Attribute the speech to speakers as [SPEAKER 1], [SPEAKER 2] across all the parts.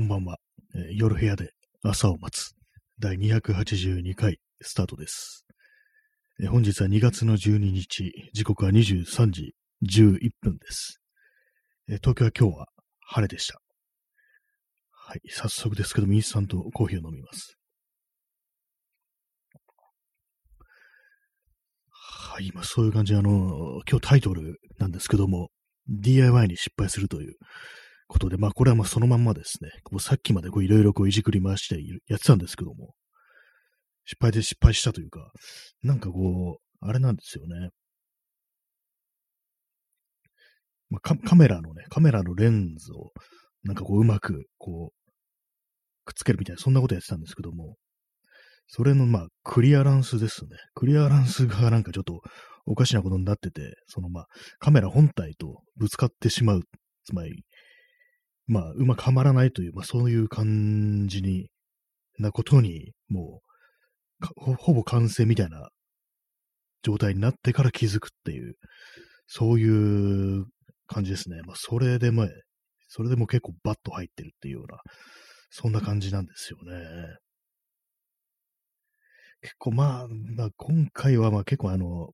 [SPEAKER 1] こんばんは、えー夜部屋で朝を待つ第282回スタートです。えー本日は2月の12日、時刻は23時11分です。えー東京は今日は晴れでした。はい、早速ですけども、インスタントコーヒーを飲みます。はい、今そういう感じで、あの、今日タイトルなんですけども、DIY に失敗するということで、まあこれはまあそのまんまですね、こうさっきまでいろいろこういじくり回してやってたんですけども、失敗で失敗したというか、なんかこう、あれなんですよね。まあ、カカメラのね、カメラのレンズをなんかこううまくこう、くっつけるみたいな、そんなことやってたんですけども、それのまあクリアランスですね。クリアランスがなんかちょっとおかしなことになってて、そのまあカメラ本体とぶつかってしまう。つまり、まあ、うまくはまらないという、まあ、そういう感じになことに、もうほ、ほぼ完成みたいな状態になってから気づくっていう、そういう感じですね。まあ、それでも、それでも結構バッと入ってるっていうような、そんな感じなんですよね。結構まあ、まあ、今回はまあ結構あの、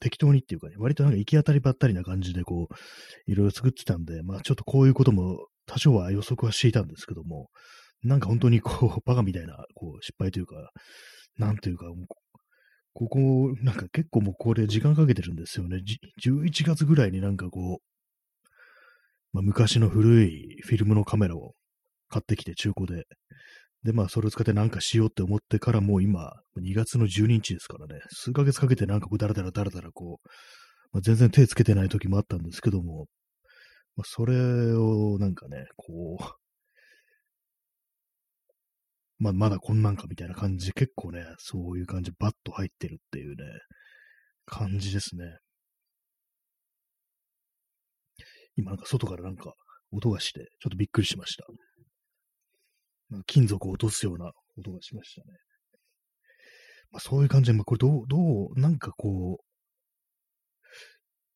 [SPEAKER 1] 適当にっていうかね、割となんか行き当たりばったりな感じでこう、いろいろ作ってたんで、まあちょっとこういうことも多少は予測はしていたんですけども、なんか本当にこう、バカみたいなこう失敗というか、なんというか、ここ、なんか結構もうこれ時間かけてるんですよね。じ11月ぐらいになんかこう、まあ、昔の古いフィルムのカメラを買ってきて中古で、で、まあ、それを使ってなんかしようって思ってからもう今、2月の12日ですからね、数ヶ月かけてなんかこう、だらだらだらだらこう、まあ、全然手つけてない時もあったんですけども、まあ、それをなんかね、こう、まあ、まだこんなんかみたいな感じで結構ね、そういう感じバッと入ってるっていうね、感じですね。今なんか外からなんか音がして、ちょっとびっくりしました。なんか金属を落とすような音がしましたね。まあ、そういう感じで、まあ、これどう、どう、なんかこう、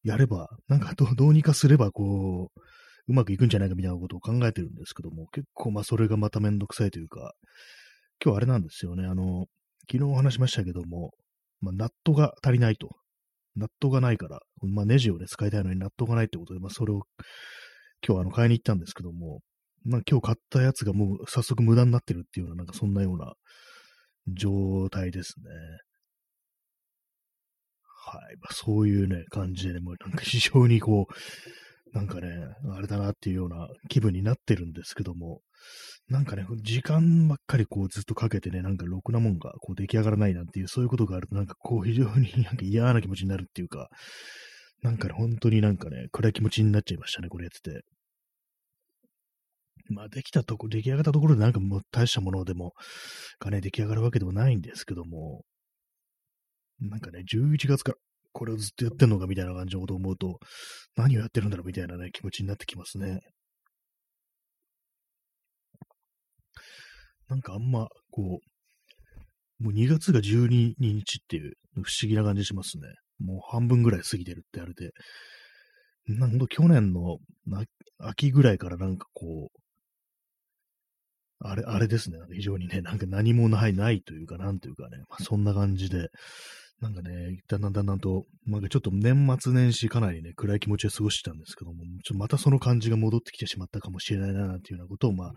[SPEAKER 1] やれば、なんかどうどうにかすれば、こう、うまくいくんじゃないかみたいなことを考えてるんですけども、結構まあそれがまためんどくさいというか、今日あれなんですよね、あの、昨日お話しましたけども、まあ、ナットが足りないと。ナットがないから、まあ、ネジをね、使いたいのにナットがないってことで、まあ、それを今日あの買いに行ったんですけども、まあ、今日買ったやつがもう早速無駄になってるっていうような、なんかそんなような状態ですね。はい。まあ、そういうね、感じでね、もうなんか非常にこう、なんかね、あれだなっていうような気分になってるんですけども、なんかね、時間ばっかりこうずっとかけてね、なんかろくなもんがこう出来上がらないなんていう、そういうことがあると、なんかこう非常に なんか嫌な気持ちになるっていうか、なんかね、本当になんかね、暗い気持ちになっちゃいましたね、これやってて。まあ、できたとこ、出来上がったところでなんかもう大したものでも、がね、出来上がるわけでもないんですけども、なんかね、11月からこれをずっとやってんのかみたいな感じのことを思うと、何をやってるんだろうみたいなね、気持ちになってきますね。なんかあんま、こう、もう2月が12日っていう不思議な感じしますね。もう半分ぐらい過ぎてるってあれで。なんか去年の秋ぐらいからなんかこう、あれ、あれですね。非常にね、なんか何もない、ないというか、なんというかね、まあ、そんな感じで、なんかね、だんだんだんだんと、なんかちょっと年末年始かなりね、暗い気持ちで過ごしてたんですけども、ちょっとまたその感じが戻ってきてしまったかもしれないな、なんていうようなことを、まあ、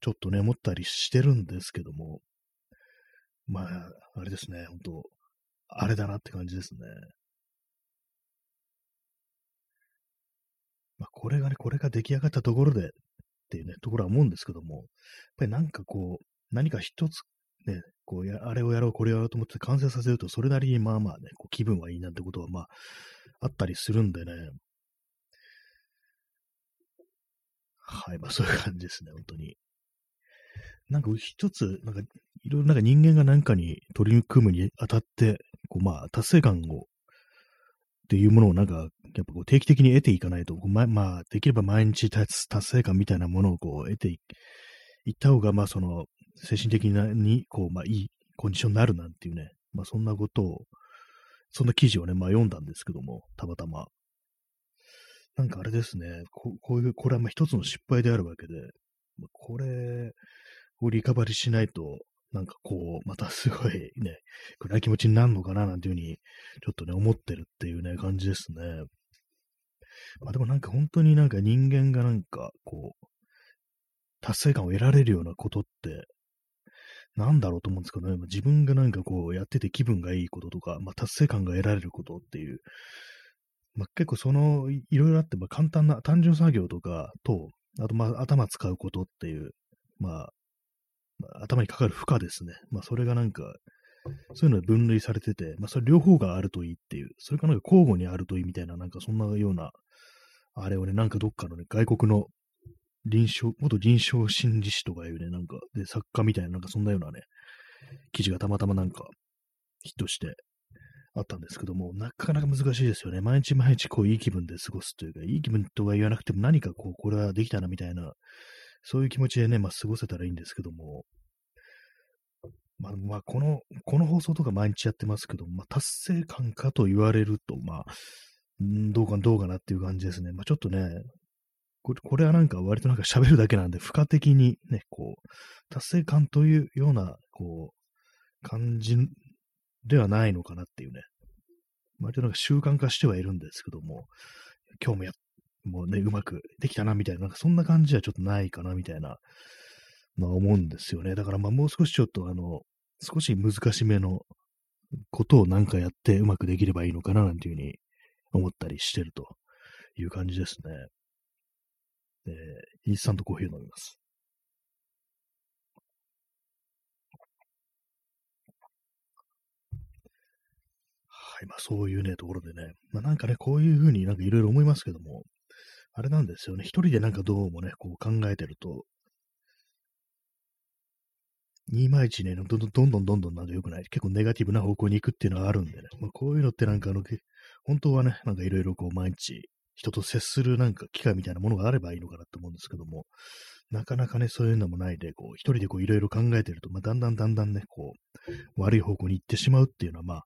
[SPEAKER 1] ちょっとね、思ったりしてるんですけども、まあ、あれですね、本当あれだなって感じですね。まあ、これがね、これが出来上がったところでっていうね、ところは思うんですけども、やっぱりなんかこう、何か一つね、こうや、あれをやろう、これをやろうと思って完成させると、それなりにまあまあね、こう気分はいいなんてことはまあ、あったりするんでね。はい、まあそういう感じですね、本当に。なんか一つ、なんか、いろいろなんか人間が何かに取り組むにあたって、こうまあ、達成感を、っていうものをなんか、やっぱこう定期的に得ていかないと、ままあ、できれば毎日達成感みたいなものをこう得ていった方が、まあその、精神的に、こう、まあいいコンディションになるなんていうね、まあそんなことを、そんな記事をね、まあ読んだんですけども、たまたま。なんかあれですね、ここういう、これはまあ一つの失敗であるわけで、まあこれをリカバリーしないと、なんかこう、またすごいね、暗い気持ちになるのかななんていうふうに、ちょっとね、思ってるっていうね、感じですね。まあでもなんか本当になんか人間がなんかこう、達成感を得られるようなことって、なんだろうと思うんですけどね、自分がなんかこうやってて気分がいいこととか、まあ達成感が得られることっていう、まあ結構その、いろいろあって、まあ簡単な単純作業とかと、あとまあ頭使うことっていう、まあまあ、頭にかかる負荷ですね。まあ、それがなんか、そういうので分類されてて、まあ、それ両方があるといいっていう、それかなんか交互にあるといいみたいな、なんかそんなような、あれをね、なんかどっかのね、外国の臨床、元臨床心理士とかいうね、なんか、で、作家みたいな、なんかそんなようなね、記事がたまたまなんかヒットしてあったんですけども、なかなか難しいですよね。毎日毎日こういい気分で過ごすというか、いい気分とは言わなくても何かこう、これはできたなみたいな、そういう気持ちでね、まあ過ごせたらいいんですけども、まあ、まあ、この、この放送とか毎日やってますけど、まあ、達成感かと言われると、まあ、どうかどうかなっていう感じですね。まあ、ちょっとね、これこれはなんか割となんか喋るだけなんで、付加的にね、こう、達成感というような、こう、感じではないのかなっていうね。割となんか習慣化してはいるんですけども、今日もや、もうね、うまくできたなみたいな、なんかそんな感じはちょっとないかなみたいな、まあ思うんですよね。だからまあもう少しちょっとあの、少し難しめのことをなんかやってうまくできればいいのかななんていうふうに思ったりしてるという感じですね。えー、インスタントコーヒーを飲みます。はい、まあそういうね、ところでね、まあなんかね、こういうふうになんかいろいろ思いますけども、あれなんですよね、一人でなんかどうもね、こう考えてると、201ね、どんどんどんどんどんどんなんか良くない。結構ネガティブな方向に行くっていうのはあるんでね。まあ、こういうのってなんかあの、本当はね、なんかいろいろこう毎日人と接するなんか機会みたいなものがあればいいのかなと思うんですけども、なかなかね、そういうのもないで、こう、一人でこういろいろ考えてると、まあ、だんだんだんだんね、こう、悪い方向に行ってしまうっていうのは、まあ、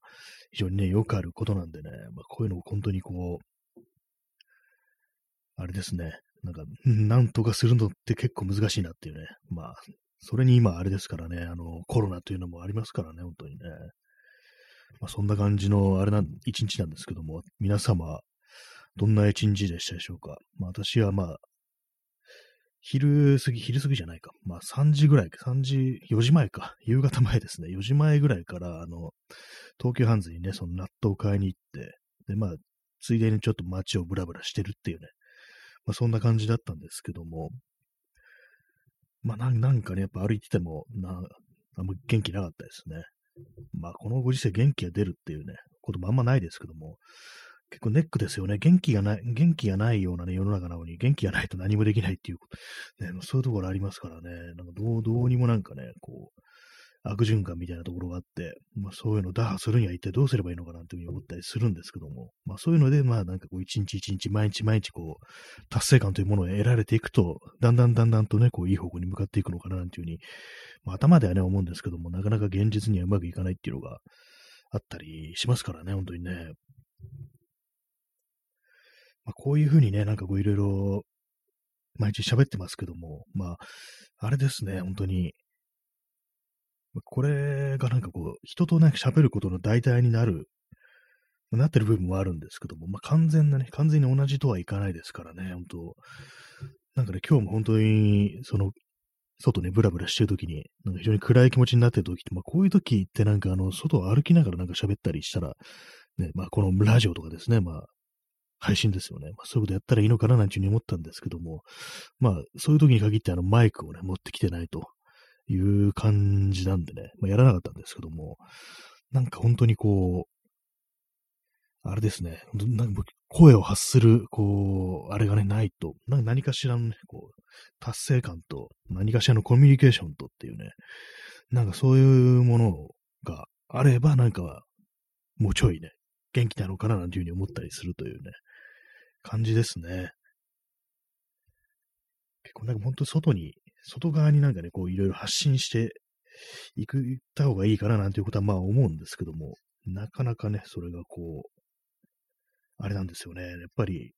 [SPEAKER 1] 非常にね、よくあることなんでね、まあ、こういうのを本当にこう、あれですね、なんか、なんとかするのって結構難しいなっていうね、まあ、それに今あれですからね、あの、コロナというのもありますからね、本当にね。まあ、そんな感じの、あれな、一日なんですけども、皆様、どんな一日でしたでしょうか？まあ、私はまあ、昼過ぎ、昼過ぎじゃないか。まあ、3時ぐらいか、3時、4時前か。夕方前ですね。4時前ぐらいから、あの、東急ハンズにね、その納豆を買いに行って、で、まあ、ついでにちょっと街をブラブラしてるっていうね、まあ、そんな感じだったんですけども、まあな、なんかね、やっぱ歩いてても、な、あんま元気なかったですね。まあ、このご時世元気が出るっていうね、こともあんまないですけども、結構ネックですよね。元気がない、元気がないようなね、世の中なのに、元気がないと何もできないっていう、ね、そういうところありますからね、なんかどう、どうにもなんかね、こう、悪循環みたいなところがあって、まあそういうの打破するには一体どうすればいいのかなというふうに思ったりするんですけども、まあそういうので、まあなんかこう一日一日毎日毎日こう、達成感というものを得られていくと、だんだんだんだんとね、こういい方向に向かっていくのかなというふうに、まあ頭ではね思うんですけども、なかなか現実にはうまくいかないっていうのがあったりしますからね、本当にね。まあこういうふうにね、なんかこういろいろ毎日喋ってますけども、まあ、あれですね、本当に、これがなんかこう、人とね、喋ることの代替になる、なってる部分もあるんですけども、まあ、完全なね、完全に同じとはいかないですからね、本当。なんかね、今日も本当に、その、外ね、ブラブラしてるときに、なんか非常に暗い気持ちになってるときって、まあ、こういうときってなんかあの、外を歩きながらなんか喋ったりしたら、ね、まあ、このラジオとかですね、まあ、配信ですよね。まあ、そういうことやったらいいのかななんていうふうに思ったんですけども、まあ、そういう時に限ってあのマイクをね、持ってきてないという感じなんでね、まあ、やらなかったんですけども、なんか本当にこう、あれですね、なんか声を発する、こう、あれがね、ないと、何かしらのね、こう、達成感と、何かしらのコミュニケーションとっていうね、なんかそういうものがあれば、なんか、もうちょいね、元気なのかななんていうふうに思ったりするというね、感じですね。結構なんか本当に外に外側になんかね、こういろいろ発信していく、いった方がいいかななんていうことはまあ思うんですけども、なかなかね、それがこう、あれなんですよね。やっぱり、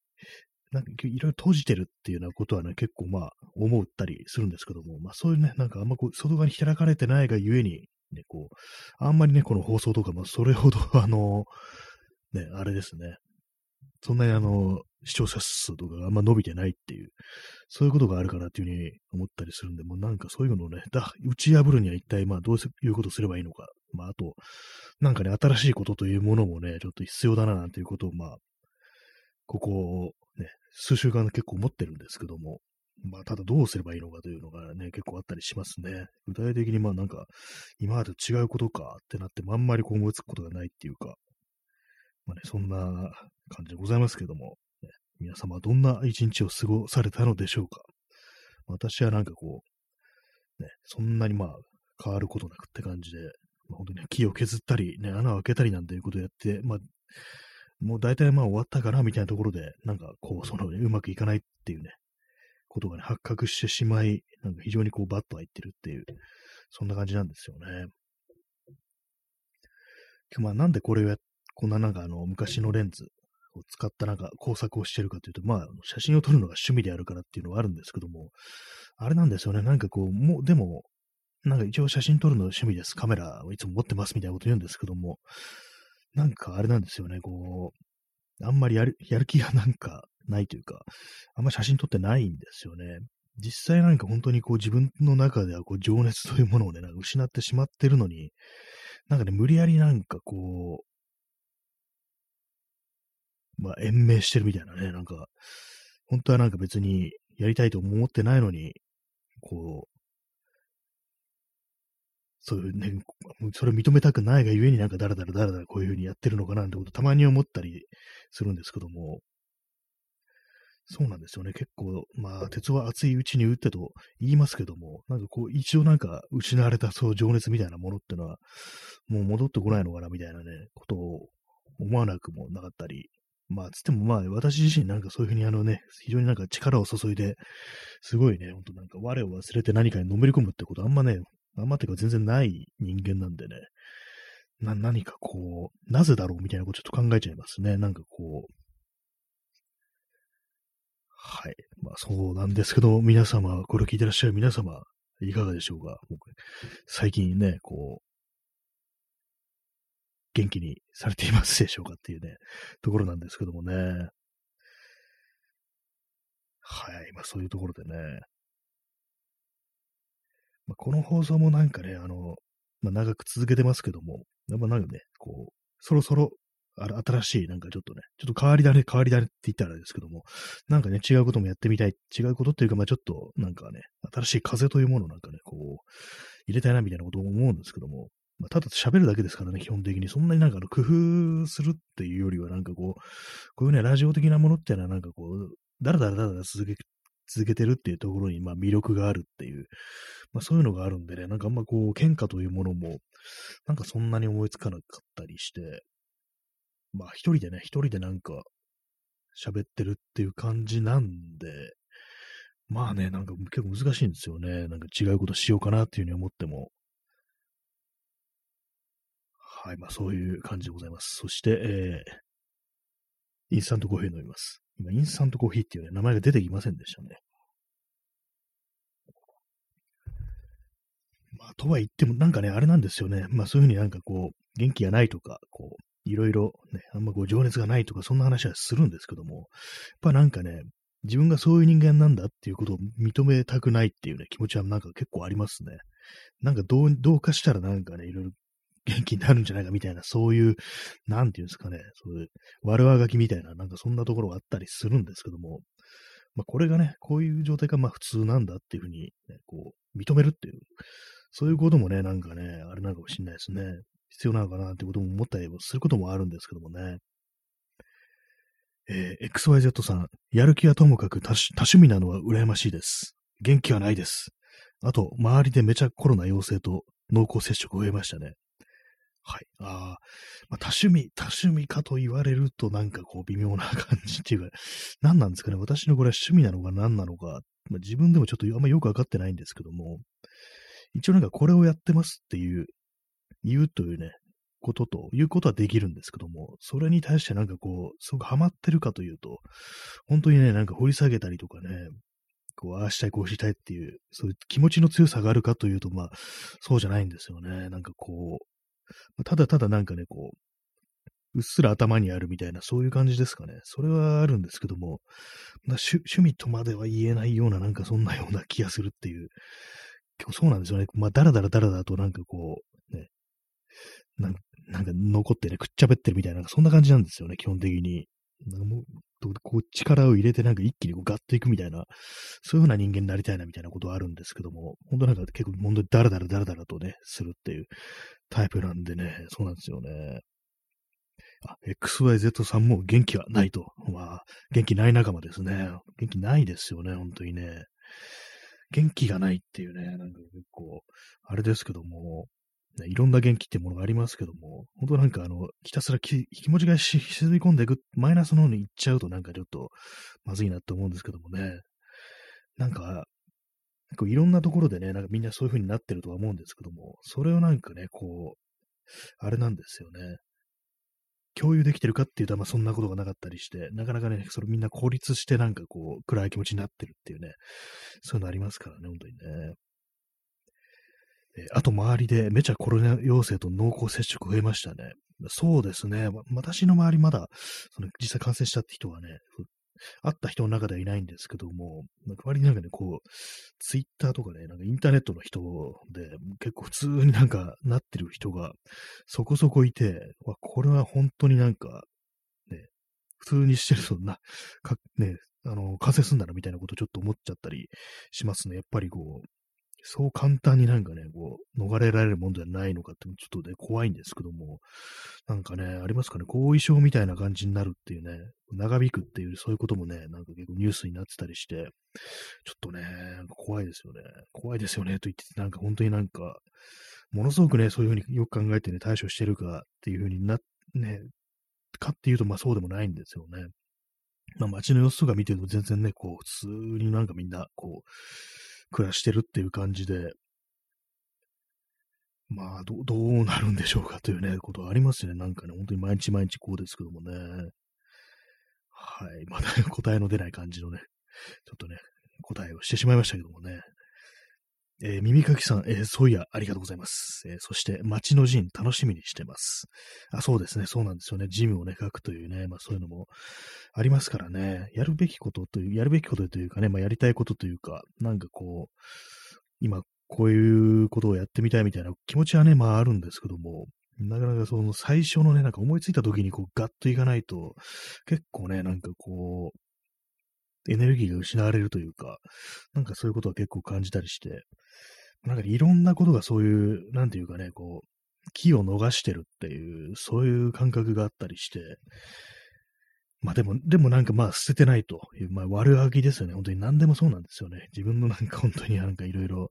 [SPEAKER 1] なんかいろいろ閉じてるっていうようなことはね、結構まあ思ったりするんですけども、まあそういうね、なんかあんまこう、外側に開かれてないがゆえに、ね、こう、あんまりね、この放送とかもそれほどあの、ね、あれですね、そんなにあの、視聴者数とかがあんま伸びてないっていう、そういうことがあるかなっていうふうに思ったりするんで、もうなんかそういうのをね、だ打ち破るには一体まあどういうことすればいいのか、まああと、なんかね、新しいことというものもね、ちょっと必要だななんていうことをまあ、ここ、ね、数週間で結構思ってるんですけども、まあ、ただどうすればいいのかというのがね、結構あったりしますね。具体的にまあなんか、今までと違うことかってなってもあんまりこう思いつくことがないっていうか、まあね、そんな感じでございますけども、ね、皆様どんな一日を過ごされたのでしょうか。私はなんかこう、ね、そんなにまあ変わることなくって感じで、まあ、本当に、木を削ったり、ね、穴を開けたりなんていうことをやって、まあ、もう大体まあ終わったかなみたいなところで、なんかこう、その、ね、うまくいかないっていうね、ことがね、発覚してしまい、なんか非常にこうバッと入ってるっていう、そんな感じなんですよね。今日まあなんでこれをやっこんななんかあの、昔のレンズを使ったなんか工作をしてるかというと、まあ、写真を撮るのが趣味であるからっていうのはあるんですけども、あれなんですよね。なんかこう、もう、でも、なんか一応写真撮るの趣味です。カメラをいつも持ってますみたいなこと言うんですけども、なんかあれなんですよね。こう、あんまりやる、やる気がなんかないというか、あんま写真撮ってないんですよね。実際なんか本当にこう自分の中ではこう情熱というものをね、なんか失ってしまってるのに、なんかね、無理やりなんかこう、まあ、延命してるみたいなね、なんか、本当はなんか別にやりたいと思ってないのに、こう、そういうね、それ認めたくないがゆえになんかだらだらだらだらこういう風にやってるのかなってことたまに思ったりするんですけども、そうなんですよね。結構、まあ、鉄は熱いうちに打ってと言いますけども、なんかこう、一応なんか失われたそう情熱みたいなものってのは、もう戻ってこないのかなみたいなね、ことを思わなくもなかったりまあ、つってもまあ、私自身なんかそういうふうにあのね、非常になんか力を注いで、すごいね、ほんとなんか我を忘れて何かにのめり込むってことあんまね、あんまっていうか全然ない人間なんでね、な、何かこう、なぜだろうみたいなことちょっと考えちゃいますね。なんかこう、はい。まあそうなんですけど、皆様、これを聞いてらっしゃる皆様、いかがでしょうか？最近ね、こう、元気にされていますでしょうかっていうね、ところなんですけどもね。はい。まあそういうところでね。まあ、この放送もなんかね、あの、まあ、長く続けてますけども、やっぱなんかね、こう、そろそろ、あ、新しい、なんかちょっとね、ちょっと変わり種、変わり種って言ったらあれですけども、なんかね、違うこともやってみたい、違うことっていうか、まあちょっと、なんかね、新しい風というものをなんかね、こう、入れたいなみたいなことを思うんですけども、まあ、ただ喋るだけですからね、基本的に。そんなになんか工夫するっていうよりは、なんかこう、こういうね、ラジオ的なものっていうのはなんかこう、だらだらだらだら続け、続けてるっていうところに、まあ魅力があるっていう、まあそういうのがあるんでね、なんかあんまこう、喧嘩というものも、なんかそんなに思いつかなかったりして、まあ一人でね、一人でなんか喋ってるっていう感じなんで、まあね、なんか結構難しいんですよね。なんか違うことしようかなっていうふうに思っても。はい、まあそういう感じでございます。そして、えー、インスタントコーヒー飲みます。今、インスタントコーヒーっていうね、名前が出てきませんでしたね。まあ、とは言っても、なんかね、あれなんですよね。まあ、そういうふうになんかこう、元気がないとか、こう、いろいろね、あんまこう、情熱がないとか、そんな話はするんですけども、やっぱなんかね、自分がそういう人間なんだっていうことを認めたくないっていうね、気持ちはなんか結構ありますね。なんかどう、どうかしたらなんかね、いろいろ元気になるんじゃないかみたいな、そういう、なんていうんですかね、そういう、悪あがきみたいな、なんかそんなところがあったりするんですけども、まあ、これがね、こういう状態がまあ普通なんだっていうふうに、ね、こう、認めるっていう、そういうこともね、なんかね、あれなのかもしれないですね。必要なのかなってことも思ったりすることもあるんですけどもね。えー、XYZ さん、やる気はともかく多趣味なのは羨ましいです。元気はないです。あと、周りでめちゃコロナ陽性と濃厚接触を終えましたね。はい。ああ、まあ、多趣味、多趣味かと言われるとなんかこう微妙な感じっていうか、何なんですかね。私のこれは趣味なのか何なのか、まあ、自分でもちょっとあんまよくわかってないんですけども、一応なんかこれをやってますっていう、言うというね、ことということはできるんですけども、それに対してなんかこう、すごくハマってるかというと、本当にね、なんか掘り下げたりとかね、こう、ああしたい、こうしたいっていう、そういう気持ちの強さがあるかというと、まあ、そうじゃないんですよね。なんかこう、ただただなんかね、こう、うっすら頭にあるみたいな、そういう感じですかね。それはあるんですけども、趣趣味とまでは言えないような、なんかそんなような気がするっていう。結構そうなんですよね。まあ、だらだらだらだとなんかこう、ね、なんか残ってね、くっちゃべってるみたいな、そんな感じなんですよね、基本的に。なんもこう力を入れてなんか一気にこうガッといくみたいな、そういうふうな人間になりたいなみたいなことはあるんですけども、本当なんか結構本当にダラダラダラダラとね、するっていうタイプなんでね、そうなんですよね。あ、XYZ さんも元気はないと。まあ、元気ない仲間ですね。元気ないですよね、本当にね。元気がないっていうね、なんか結構、あれですけども、ね、いろんな元気ってものがありますけども、本当なんかあの、ひたすら気持ちが沈み込んでいく、マイナスの方に行っちゃうとなんかちょっとまずいなって思うんですけどもね。なんか、こういろんなところでね、なんかみんなそういう風になってるとは思うんですけども、それをなんかね、こう、あれなんですよね。共有できてるかっていうと、まあそんなことがなかったりして、なかなかね、それみんな孤立してなんかこう、暗い気持ちになってるっていうね、そういうのありますからね、本当にね。えあと周りでめちゃコロナ陽性と濃厚接触増えましたね。そうですね。私の周りまだ、その実際感染したって人はね、会った人の中ではいないんですけども、なんか割になんかね、こう、ツイッターとかね、なんかインターネットの人で、結構普通になんかなってる人がそこそこいて、わ、これは本当になんか、ね、普通にしてるとな、か、ね、あの、感染すんだなみたいなことちょっと思っちゃったりしますね。やっぱりこう、そう簡単になんかね、こう、逃れられるもんじゃないのかって、ちょっとね、怖いんですけども、なんかね、ありますかね、後遺症みたいな感じになるっていうね、長引くっていう、そういうこともね、なんか結構ニュースになってたりして、ちょっとね、怖いですよね。怖いですよね、と言ってて、なんか本当になんか、ものすごくね、そういうふうによく考えてね、対処してるかっていうふうにな、ね、かっていうと、まあそうでもないんですよね。まあ街の様子とか見てると全然ね、こう、普通になんかみんな、こう、暮らしてるっていう感じで、まあ、どどうなるんでしょうかというね、ことはありますね。なんかね、本当に毎日毎日こうですけどもね。はい。まだ答えの出ない感じのね、ちょっとね、答えをしてしまいましたけどもね。えー、耳かきさん、えー、そういや、ありがとうございます。えー、そして、街の陣、楽しみにしてます。あ、そうですね、そうなんですよね。ジムをね、書くというね、まあそういうのもありますからね、やるべきことという、やるべきことというかね、まあやりたいことというか、なんかこう、今、こういうことをやってみたいみたいな気持ちはね、まああるんですけども、なかなかその最初のね、なんか思いついた時にこうガッといかないと、結構ね、なんかこう、エネルギーが失われるというか、なんかそういうことは結構感じたりして、なんかいろんなことがそういう、なんていうかね、こう、気を逃してるっていう、そういう感覚があったりして、まあでも、でもなんかまあ捨ててないという、まあ悪あぎですよね。本当に何でもそうなんですよね。自分のなんか本当になんかいろいろ、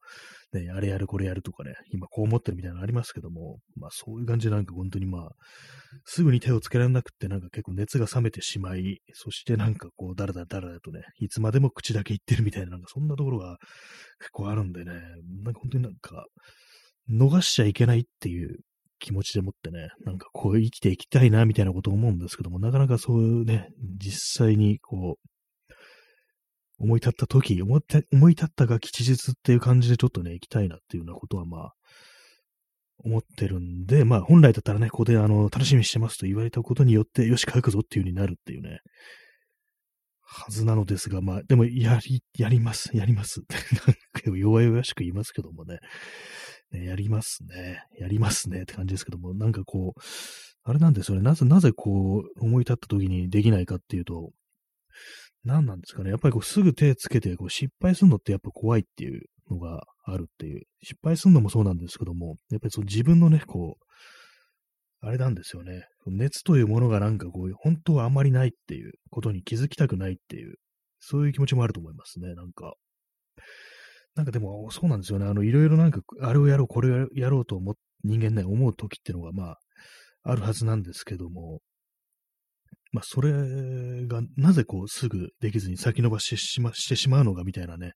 [SPEAKER 1] ね、あれやるこれやるとかね、今こう思ってるみたいなのありますけども、まあそういう感じでなんか本当にまあ、すぐに手をつけられなくってなんか結構熱が冷めてしまい、そしてなんかこうだらだらだらだとね、いつまでも口だけ言ってるみたいななんかそんなところが結構あるんでね、なんか本当になんか、逃しちゃいけないっていう気持ちでもってね、なんかこう生きていきたいな、みたいなことを思うんですけども、なかなかそういうね、実際にこう、思い立った時、思って思い立ったが吉日っていう感じでちょっとね、行きたいなっていうようなことはまあ、思ってるんで、まあ本来だったらね、ここであの、楽しみにしてますと言われたことによって、よし、書くぞっていう風になるっていうね、はずなのですが、まあ、でも、やり、やります、やります。なんか弱々しく言いますけどもね。ね、やりますね。やりますねって感じですけども、なんかこう、あれなんですよね。なぜ、なぜこう、思い立った時にできないかっていうと、何なんですかね。やっぱりこう、すぐ手つけて、こう、失敗するのってやっぱ怖いっていうのがあるっていう。失敗するのもそうなんですけども、やっぱりその自分のね、こう、あれなんですよね。熱というものがなんかこう、本当はあんまりないっていうことに気づきたくないっていう、そういう気持ちもあると思いますね。なんか、なんかでも、そうなんですよね。あの、いろいろなんか、あれをやろう、これをやろうと思人間ね、思う時っていうのが、まあ、あるはずなんですけども、まあ、それが、なぜこう、すぐできずに先延ばししましてしまうのかみたいなね、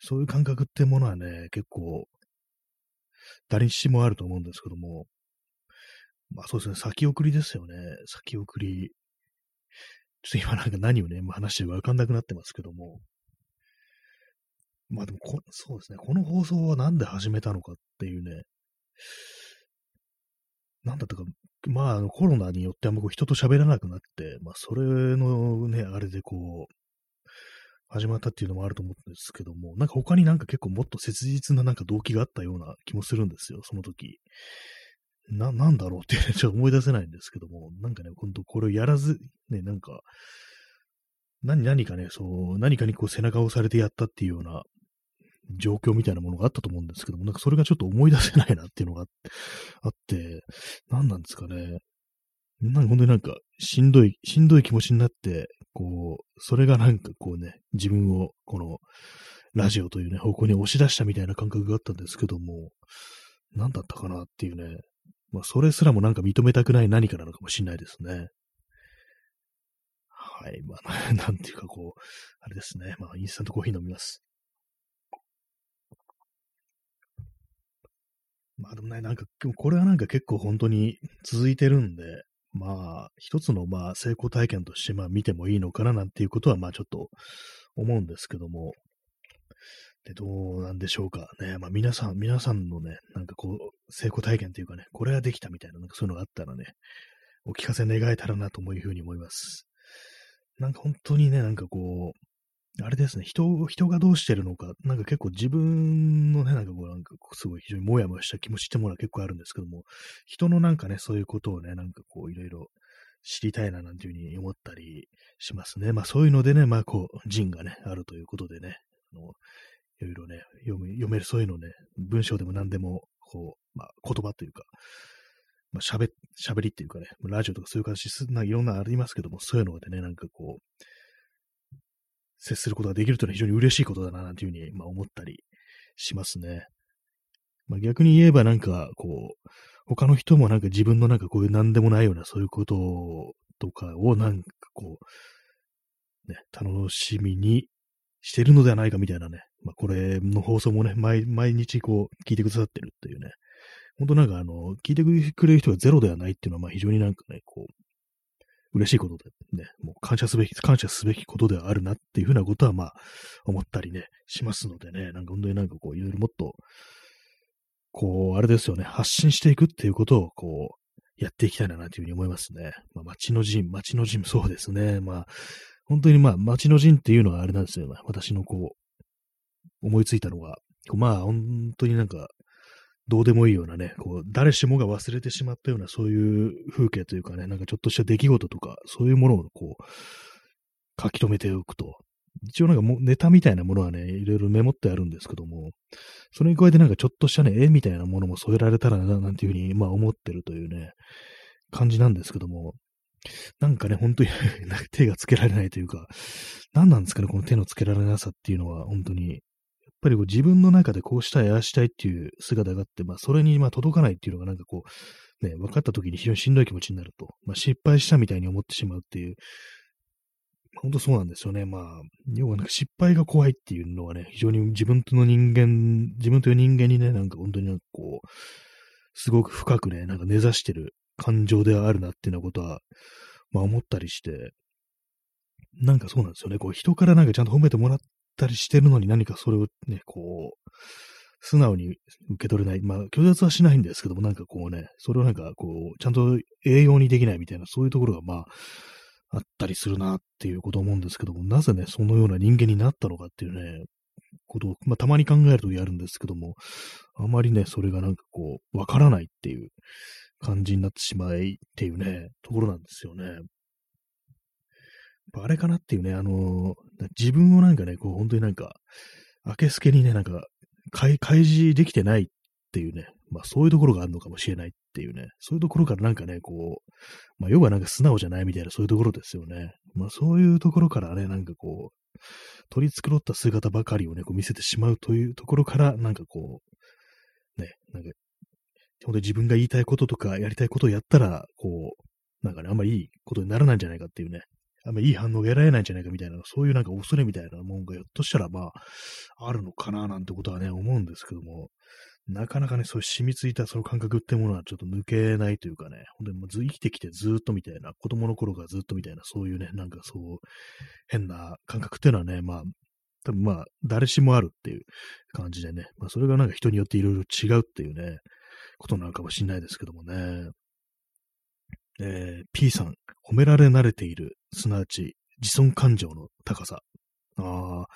[SPEAKER 1] そういう感覚ってものはね、結構、誰にしもあると思うんですけども、まあそうですね、先送りですよね。先送り。ちょっと今なんか何をね、話してるかわかんなくなってますけども。まあでもこ、そうですね、この放送はなんで始めたのかっていうね、なんだったか、まあ、コロナによってあんまこう人と喋らなくなって、まあ、それのね、あれでこう、始まったっていうのもあると思うんですけども、なんか他になんか結構もっと切実ななんか動機があったような気もするんですよ、その時。な、なんだろうってね、ちょっと思い出せないんですけども、なんかね、ほんとこれをやらず、ね、なんか、何、何かね、そう、何かにこう背中を押されてやったっていうような状況みたいなものがあったと思うんですけども、なんかそれがちょっと思い出せないなっていうのがあって、何なんですかね。なんか本当になんか、しんどい、しんどい気持ちになって、こう、それがなんかこうね、自分を、この、ラジオというね、方向に押し出したみたいな感覚があったんですけども、何だったかなっていうね、まあ、それすらもなんか認めたくない何かなのかもしれないですね。はい。まあ、なんていうかこう、あれですね。まあ、インスタントコーヒー飲みます。まあでもね、なんか、これはなんか結構本当に続いてるんで、まあ、一つのまあ成功体験としてまあ見てもいいのかななんていうことはまあちょっと思うんですけども、で、どうなんでしょうかね。まあ皆さん、皆さんのね、なんかこう、成功体験というかね、これができたみたいな、なんかそういうのがあったらね、お聞かせ願えたらなというふうに思います。なんか本当にね、なんかこう、あれですね、人、人がどうしてるのか、なんか結構自分のね、なんかこう、なんかすごい非常にもやもやした気持ちってものは結構あるんですけども、人のなんかね、そういうことをね、なんかこう、いろいろ知りたいななんていうふうに思ったりしますね。まあそういうのでね、まあこう、人がね、あるということでね、あのいろいろね、読め読める、そういうのね、文章でも何でも、こう、まあ言葉というか、まあ喋、喋りっていうかね、ラジオとかそういう形ないろんなありますけども、そういうのでね、なんかこう、接することができるというのは非常に嬉しいことだな、なんていうふうに、まあ、思ったりしますね。まあ、逆に言えばなんか、こう、他の人もなんか自分のなんかこういう何でもないようなそういうこととかをなんかこう、ね、楽しみにしてるのではないかみたいなね、まあ、これの放送もね、毎毎日こう聞いてくださってるっていうね、本当なんかあの、聞いてくれる人がゼロではないっていうのは、まあ非常になんかね、こう、嬉しいことでね、もう感謝すべき、感謝すべきことではあるなっていうふうなことはまあ思ったりね、しますのでね、なんか本当になんかこういろいろもっと、こう、あれですよね、発信していくっていうことをこう、やっていきたいなというふうに思いますね。まあ、街の陣、街の陣、そうですね。まあ、本当にまあ、街の陣っていうのはあれなんですよ。ね私のこう、思いついたのが、まあ、本当になんか、どうでもいいようなね、こう、誰しもが忘れてしまったような、そういう風景というかね、なんかちょっとした出来事とか、そういうものをこう、書き留めておくと。一応なんかもネタみたいなものはね、いろいろメモってあるんですけども、それに加えてなんかちょっとしたね、絵みたいなものも添えられたらな、なんていうふうに、まあ思ってるというね、感じなんですけども、なんかね、本当に 手がつけられないというか、何なんですかね、この手のつけられなさっていうのは、本当に、っぱりこう自分の中でこうしたい、ああしたいっていう姿があって、まあ、それにまあ届かないっていうのがなんかこう、ね、分かった時に非常にしんどい気持ちになると、まあ、失敗したみたいに思ってしまうっていう、本当そうなんですよね。まあ、要はなんか失敗が怖いっていうのはね、非常に自分との人間、自分という人間にね、なんか本当になんかこう、すごく深くね、なんか根ざしてる感情ではあるなっていうようなことは、まあ思ったりして、なんかそうなんですよね。こう人からなんかちゃんと褒めてもらったりしてるのに何かそれをね、こう、素直に受け取れない。まあ、拒絶はしないんですけども、なんかこうね、それをなんかこう、ちゃんと栄養にできないみたいな、そういうところがまあ、あったりするなっていうことを思うんですけども、なぜね、そのような人間になったのかっていうね、ことを、まあ、たまに考えるとやるんですけども、あまりね、それがなんかこう、わからないっていう感じになってしまいっていうね、ところなんですよね。あれかなっていうね、あの、自分をなんかね、こう、本当になんか、明けすけにね、なんか、開示できてないっていうね、まあそういうところがあるのかもしれないっていうね、そういうところからなんかね、こう、まあ要はなんか素直じゃないみたいなそういうところですよね。まあそういうところからね、なんかこう、取り繕った姿ばかりをね、こう見せてしまうというところから、なんかこう、ね、なんか、本当に自分が言いたいこととかやりたいことをやったら、こう、なんかね、あんまりいいことにならないんじゃないかっていうね、あんまいい反応が得られないんじゃないかみたいな、そういうなんか恐れみたいなもんがひょっとしたらまあ、あるのかななんてことはね、思うんですけども、なかなかね、そういう染みついたその感覚ってものはちょっと抜けないというかね、本当にもう生きてきてずっとみたいな、子供の頃からずっとみたいな、そういうね、なんかそう、変な感覚っていうのはね、まあ、多分まあ、誰しもあるっていう感じでね、まあ、それがなんか人によっていろいろ違うっていうね、ことなのかもしれないですけどもね。えー、P さん、褒められ慣れている、すなわち自尊感情の高さ。ああ、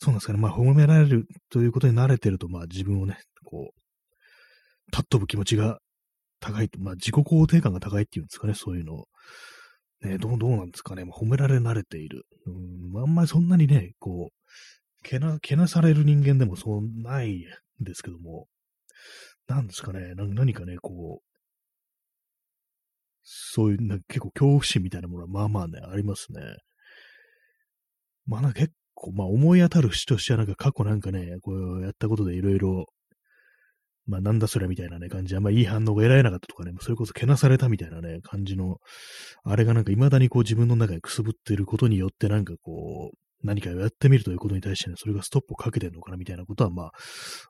[SPEAKER 1] そうなんですかね。まあ、褒められるということに慣れてると、まあ、自分をね、こう、たっ飛ぶ気持ちが高い、まあ、自己肯定感が高いっていうんですかね、そういうのを。ね、どう、どうなんですかね。褒められ慣れている。うん、あんまりそんなにね、こう、けな、けなされる人間でもそうないんですけども、なんですかね、な何かね、こう、そういう、なんか結構恐怖心みたいなものはまあまあね、ありますね。まあなんか結構、まあ思い当たる節としてはなんか過去なんかね、こうやったことでいろいろ、まあなんだそれみたいなね感じで、あんまいい反応が得られなかったとかね、それこそけなされたみたいなね、感じの、あれがなんか未だにこう自分の中にくすぶっていることによってなんかこう、何かをやってみるということに対してね、それがストップをかけてるのかなみたいなことはまあ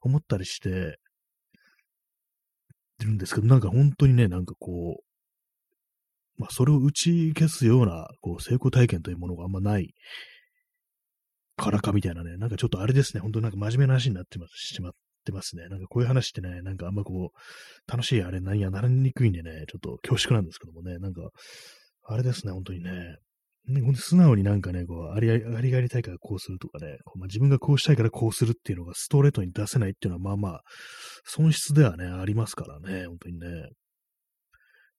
[SPEAKER 1] 思ったりして、るんですけど、なんか本当にね、なんかこう、まあ、それを打ち消すような、こう、成功体験というものがあんまないからかみたいなね、なんかちょっとあれですね、本当なんか真面目な話になってます、しまってますね。なんかこういう話ってね、なんかあんまこう、楽しいあれ何やならにくいんでね、ちょっと恐縮なんですけどもね、なんか、あれですね、本当にね、ね、本当素直になんかね、こう、ありありがりたいからこうするとかね、こうまあ、自分がこうしたいからこうするっていうのがストレートに出せないっていうのは、まあまあ、損失ではね、ありますからね、本当にね。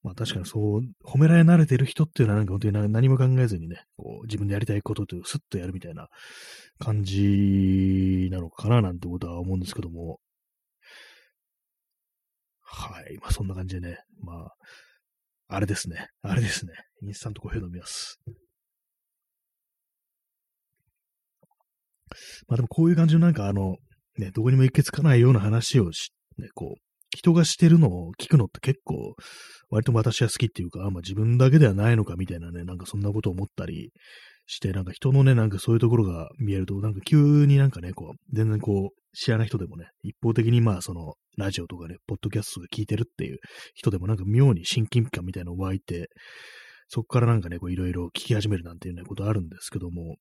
[SPEAKER 1] まあ確かにそう、褒められ慣れてる人っていうのはなんか本当に何も考えずにね、こう自分でやりたいことというスッとやるみたいな感じなのかななんてことは思うんですけども。はい。まあそんな感じでね、まあ、あれですね。あれですね。インスタントコーヒー飲みます。まあでもこういう感じのなんかあの、ね、どこにも行きつかないような話をし、ね、こう、人がしてるのを聞くのって結構、割と私は好きっていうか、まあ自分だけではないのかみたいなね、なんかそんなことを思ったりして、なんか人のね、なんかそういうところが見えると、なんか急になんかね、こう、全然こう、知らない人でもね、一方的にまあその、ラジオとかね、ポッドキャストが聞いてるっていう人でもなんか妙に親近感みたいなのが湧いて、そこからなんかね、こういろいろ聞き始めるなんていうね、ことあるんですけども、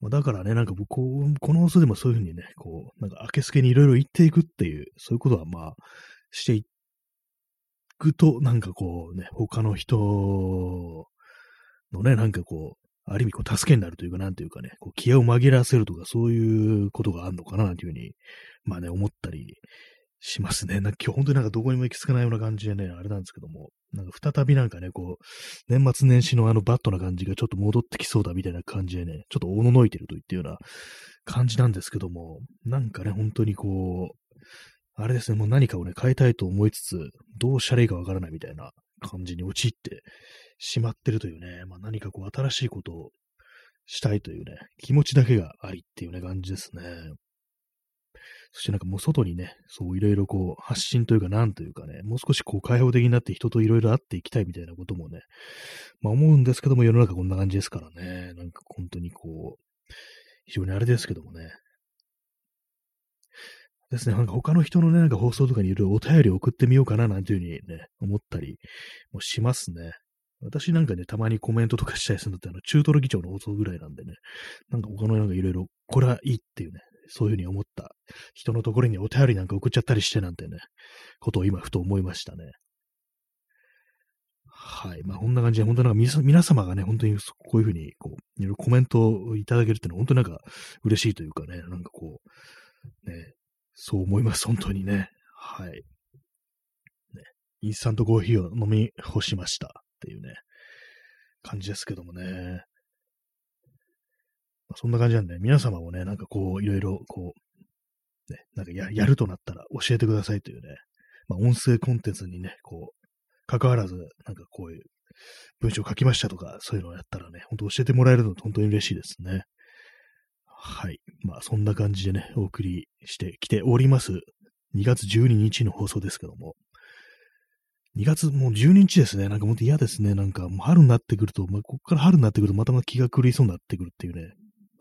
[SPEAKER 1] まあ、だからね、なんかこう、このオスでもそういうふうにね、こう、なんか明けすけにいろいろ言っていくっていう、そういうことはまあ、していくと、なんかこうね、他の人のね、なんかこう、ある意味こう助けになるというか、なんていうかね、こう気合を紛らわせるとか、そういうことがあるのかな、というふうに、まあね、思ったりしますね。なんか今日本当になんかどこにも行き着かないような感じでね、あれなんですけども、なんか再びなんかね、こう、年末年始のあのバットな感じがちょっと戻ってきそうだみたいな感じでね、ちょっとおののいてるといったような感じなんですけども、なんかね、本当にこう、あれですね、もう何かをね、変えたいと思いつつ、どうしたらいいかわからないみたいな感じに陥ってしまってるというね、まあ何かこう新しいことをしたいというね、気持ちだけがありっていうね、感じですね。そしてなんかもう外にね、そういろいろこう発信というかなんというかね、もう少しこう開放的になって人といろいろ会っていきたいみたいなこともね、まあ思うんですけども世の中こんな感じですからね、なんか本当にこう、非常にあれですけどもね。ですね、なんか他の人のね、なんか放送とかにいろいろお便り送ってみようかななんていうふうにね、思ったりもしますね。私なんかね、たまにコメントとかしたりするのって、あの、中トロ議長の放送ぐらいなんでね、なんか他のなんかいろいろ、これはいいっていうね、そういうふうに思った人のところにお便りなんか送っちゃったりしてなんてね、ことを今ふと思いましたね。はい。まあ、こんな感じで、本当なんか皆様がね、本当にこういうふうに、こう、いろいろコメントをいただけるっていうのは、本当になんか嬉しいというかね、なんかこう、ね、そう思います、本当にね。はい。ね、インスタントコーヒーを飲み干しましたっていうね、感じですけどもね。そんな感じなんで、皆様もね、なんかこう、いろいろ、こう、ね、なんかややるとなったら教えてくださいというね、まあ、音声コンテンツにね、こう、関わらず、なんかこういう文章書きましたとか、そういうのをやったらね、ほんと教えてもらえるの本当に嬉しいですね。はい。まあ、そんな感じでね、お送りしてきております。2月12日の放送ですけども。2月もう12日ですね。なんかもっと嫌ですね。なんかもう春になってくると、まあ、ここから春になってくるとまたまた気が狂いそうになってくるっていうね、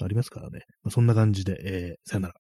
[SPEAKER 1] ありますからね。まあ、そんな感じで、えー、さよなら。